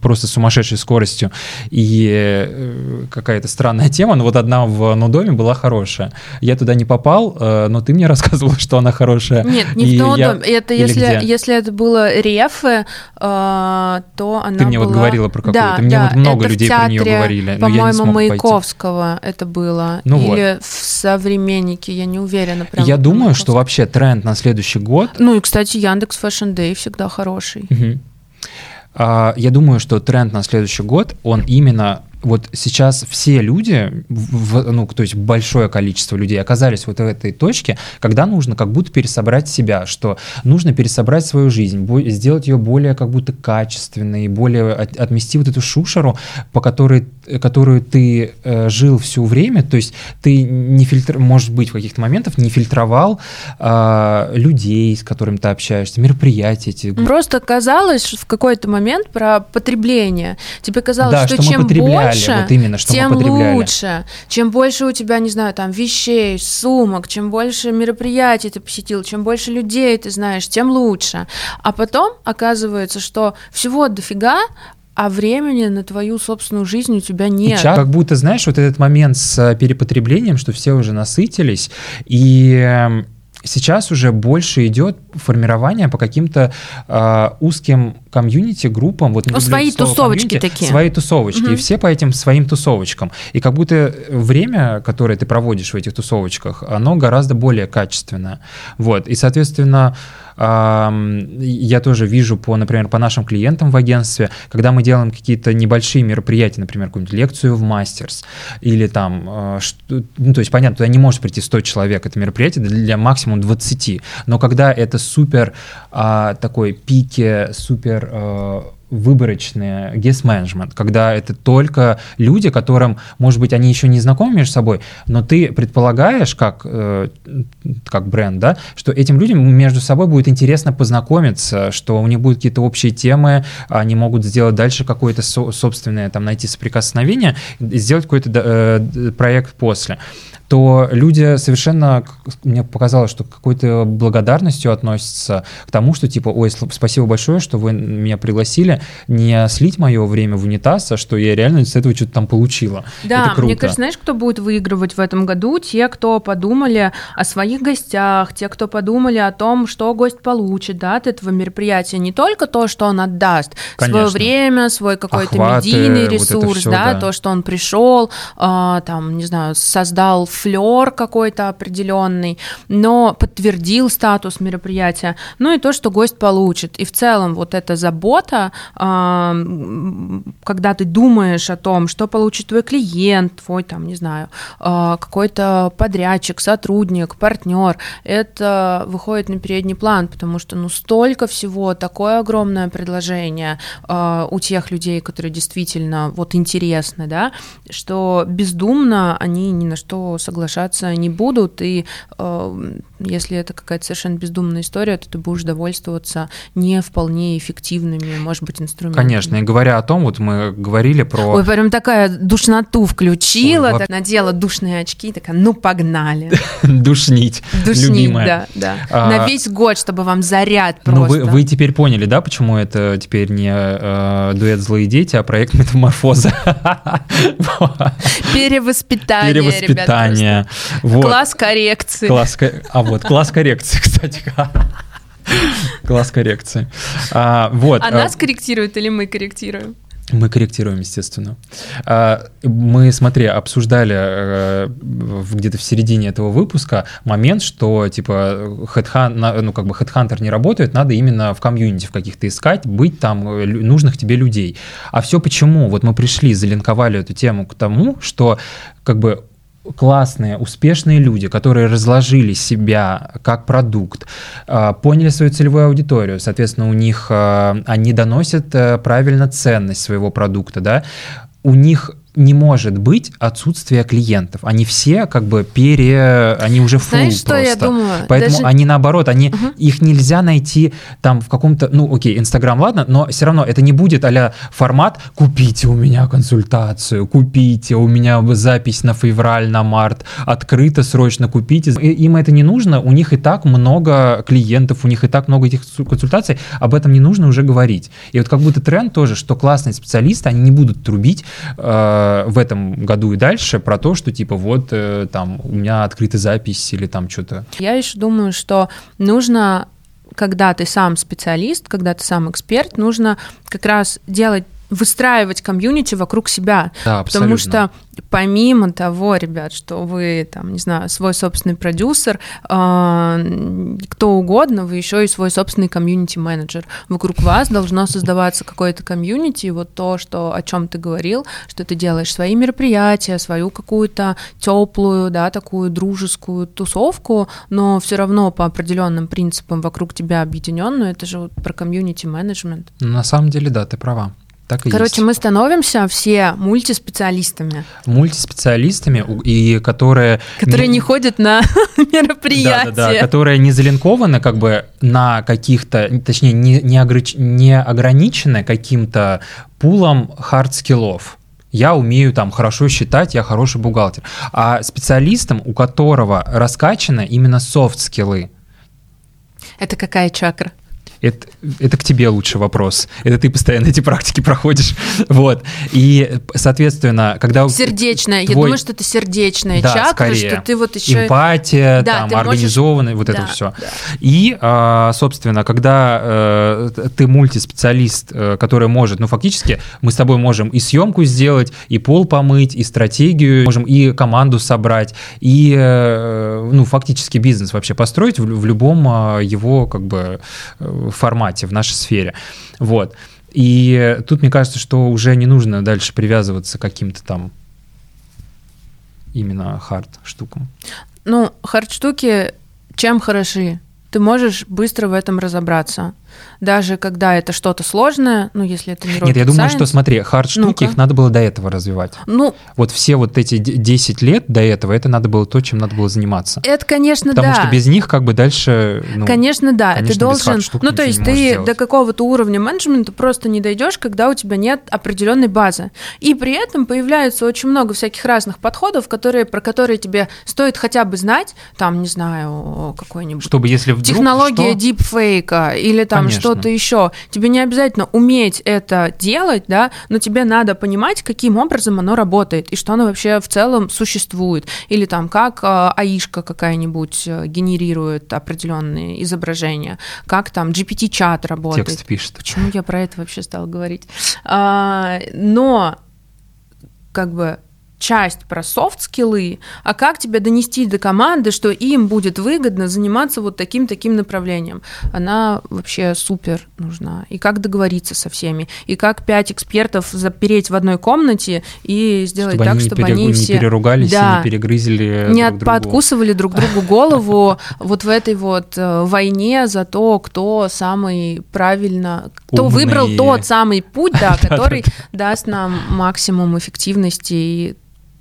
просто сумасшедшей скоростью и э, какая-то странная тема, но вот одна в Нудоме была хорошая. Я туда не попал, э, но ты мне рассказывала, что она хорошая. Нет, не в Нудоме. Это если, если это было Рефы, э, то она Ты мне была... вот говорила про какую-то. Да, мне да, вот много это людей театре, про нее говорили. По-моему, Маяковского пойти. это было. Ну Или вот. в «Современнике», я не уверена. Прям я думаю, что вообще тренд тренд на следующий год. Ну и, кстати, Яндекс Fashion Day всегда хороший. Угу. А, я думаю, что тренд на следующий год, он именно вот сейчас все люди, в, ну, то есть большое количество людей оказались вот в этой точке, когда нужно как будто пересобрать себя, что нужно пересобрать свою жизнь, сделать ее более как будто качественной, более от, отмести вот эту шушеру, по которой, которую ты э, жил все время, то есть ты не фильтр, может быть, в каких-то моментах не фильтровал э, людей, с которыми ты общаешься, мероприятия эти. Просто казалось в какой-то момент про потребление. Тебе казалось, да, что, что чем больше вот именно, что тем лучше. Чем больше у тебя, не знаю, там вещей, сумок, чем больше мероприятий ты посетил, чем больше людей ты знаешь, тем лучше. А потом оказывается, что всего дофига, а времени на твою собственную жизнь у тебя нет. Сейчас как будто, знаешь, вот этот момент с перепотреблением, что все уже насытились, и эм, сейчас уже больше идет формирование по каким-то э, узким комьюнити, группам. Вот, ну, свои тусовочки такие. Свои тусовочки. Угу. И все по этим своим тусовочкам. И как будто время, которое ты проводишь в этих тусовочках, оно гораздо более качественное. Вот. И, соответственно, я тоже вижу по, например, по нашим клиентам в агентстве, когда мы делаем какие-то небольшие мероприятия, например, какую-нибудь лекцию в мастерс, или там, а, ну, то есть, понятно, туда не может прийти 100 человек, это мероприятие для максимум 20, но когда это супер а, такой пике, супер а, выборочный guest management, когда это только люди, которым, может быть, они еще не знакомы между собой, но ты предполагаешь, как, э, как бренд, да, что этим людям между собой будет интересно познакомиться, что у них будут какие-то общие темы, они могут сделать дальше какое-то со- собственное, там, найти соприкосновение, сделать какой-то э, проект после то люди совершенно, мне показалось, что какой-то благодарностью относятся к тому, что типа, ой, спасибо большое, что вы меня пригласили, не слить мое время в унитаз, а что я реально с этого что-то там получила. Да, мне кажется, знаешь, кто будет выигрывать в этом году? Те, кто подумали о своих гостях, те, кто подумали о том, что гость получит да, от этого мероприятия. Не только то, что он отдаст, Конечно. свое время, свой какой-то медийный ресурс, вот все, да, да, то, что он пришел, э, а, там, не знаю, создал флер какой-то определенный, но подтвердил статус мероприятия, ну и то, что гость получит. И в целом вот эта забота, когда ты думаешь о том, что получит твой клиент, твой там, не знаю, а, какой-то подрядчик, сотрудник, партнер, это выходит на передний план, потому что ну столько всего, такое огромное предложение а, у тех людей, которые действительно вот интересны, да, что бездумно они ни на что соглашаться не будут, и э, если это какая-то совершенно бездумная история, то ты будешь довольствоваться не вполне эффективными, может быть, инструментами. Конечно, и говоря о том, вот мы говорили про... Ой, прям такая душноту включила, Ой, так, надела душные очки, такая, ну погнали. Душнить, Душнить, любимая. да, да. А, На весь год, чтобы вам заряд просто. Ну, вы, вы теперь поняли, да, почему это теперь не э, дуэт «Злые дети», а проект «Метаморфоза». Перевоспитание, Перевоспитание, внимание. Вот. Класс коррекции. Класс, а вот, класс коррекции, кстати. Класс коррекции. А, вот. А нас корректируют или мы корректируем? Мы корректируем, естественно. А, мы, смотри, обсуждали э, где-то в середине этого выпуска момент, что типа хедхан, ну как бы хедхантер не работает, надо именно в комьюнити в каких-то искать, быть там э, нужных тебе людей. А все почему? Вот мы пришли, залинковали эту тему к тому, что как бы классные, успешные люди, которые разложили себя как продукт, а, поняли свою целевую аудиторию, соответственно, у них а, они доносят э, правильно ценность своего продукта, да, у них не может быть отсутствия клиентов. Они все как бы пере... Они уже фул Знаешь, что просто. я думаю? Поэтому Даже... они наоборот, они... Угу. Их нельзя найти там в каком-то... Ну, окей, Инстаграм, ладно, но все равно это не будет а формат «Купите у меня консультацию, купите, у меня запись на февраль, на март, открыто, срочно купите». Им это не нужно, у них и так много клиентов, у них и так много этих консультаций, об этом не нужно уже говорить. И вот как будто тренд тоже, что классные специалисты, они не будут трубить э, в этом году и дальше про то, что типа вот э, там у меня открыта запись или там что-то. Я еще думаю, что нужно когда ты сам специалист, когда ты сам эксперт, нужно как раз делать выстраивать комьюнити вокруг себя. Да, потому что помимо того, ребят, что вы там, не знаю, свой собственный продюсер, э, кто угодно, вы еще и свой собственный комьюнити-менеджер. Вокруг вас должно создаваться какое-то комьюнити, вот то, что о чем ты говорил, что ты делаешь свои мероприятия, свою какую-то теплую, да, такую дружескую тусовку, но все равно по определенным принципам вокруг тебя объединенную. Это же вот про комьюнити-менеджмент. На самом деле, да, ты права. Так и Короче, есть. мы становимся все мультиспециалистами. Мультиспециалистами, и которые... Которые не ходят на мероприятия. Да, да, да, которые не залинкованы как бы на каких-то, точнее, не, не, огранич, не ограничены каким-то пулом хард-скиллов. Я умею там хорошо считать, я хороший бухгалтер. А специалистам, у которого раскачаны именно софт-скиллы. Это какая чакра? Это, это к тебе лучший вопрос. Это ты постоянно эти практики проходишь. Вот. И, соответственно, когда... Сердечная. Твой... Я думаю, что это сердечная да, чакра, скорее. что ты вот еще... Эмпатия, да, там, организованный, можешь... вот да, это все. Да. И, а, собственно, когда э, ты мультиспециалист, э, который может, ну, фактически, мы с тобой можем и съемку сделать, и пол помыть, и стратегию, можем и команду собрать, и, э, ну, фактически бизнес вообще построить в, в любом а, его, как бы, формате, в нашей сфере. Вот. И тут мне кажется, что уже не нужно дальше привязываться к каким-то там именно хард штукам. Ну, хард штуки чем хороши? Ты можешь быстро в этом разобраться даже когда это что-то сложное, ну, если это не Нет, я думаю, что, смотри, хард-штуки, их надо было до этого развивать. Ну, вот все вот эти 10 лет до этого, это надо было то, чем надо было заниматься. Это, конечно, Потому да. что без них как бы дальше... Ну, конечно, да. Конечно, ты должен... Ну, то есть ты до какого-то уровня менеджмента просто не дойдешь, когда у тебя нет определенной базы. И при этом появляется очень много всяких разных подходов, которые, про которые тебе стоит хотя бы знать, там, не знаю, какой-нибудь... Чтобы если вдруг... Технология что? дипфейка или там Что-то еще. Тебе не обязательно уметь это делать, да, но тебе надо понимать, каким образом оно работает и что оно вообще в целом существует. Или там как э, аишка какая-нибудь э, генерирует определенные изображения, как там GPT-чат работает. Текст пишет. Почему я про это вообще стала говорить? А, но как бы часть про софт-скиллы, а как тебя донести до команды, что им будет выгодно заниматься вот таким-таким направлением. Она вообще супер нужна. И как договориться со всеми, и как пять экспертов запереть в одной комнате и сделать чтобы так, они чтобы не они все... не переругались да, и не перегрызли Не друг подкусывали друг другу голову вот в этой вот э, войне за то, кто самый правильно, кто выбрал тот самый путь, да, который даст нам максимум эффективности и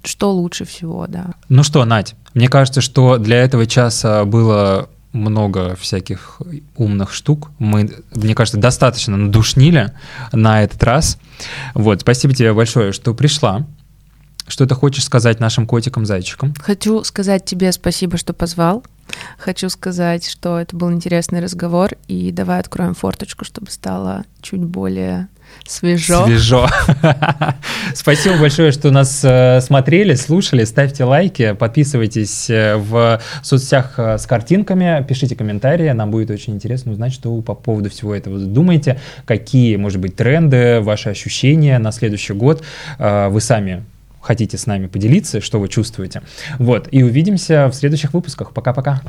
что лучше всего, да. Ну что, Надь, мне кажется, что для этого часа было много всяких умных штук. Мы, мне кажется, достаточно надушнили на этот раз. Вот, спасибо тебе большое, что пришла. Что ты хочешь сказать нашим котикам-зайчикам? Хочу сказать тебе спасибо, что позвал. Хочу сказать, что это был интересный разговор, и давай откроем форточку, чтобы стало чуть более свежо. Свежо. Спасибо большое, что нас э, смотрели, слушали. Ставьте лайки, подписывайтесь э, в соцсетях э, с картинками, пишите комментарии. Нам будет очень интересно узнать, что вы по поводу всего этого думаете, какие, может быть, тренды, ваши ощущения на следующий год. Вы сами хотите с нами поделиться, что вы чувствуете. Вот, и увидимся в следующих выпусках. Пока-пока.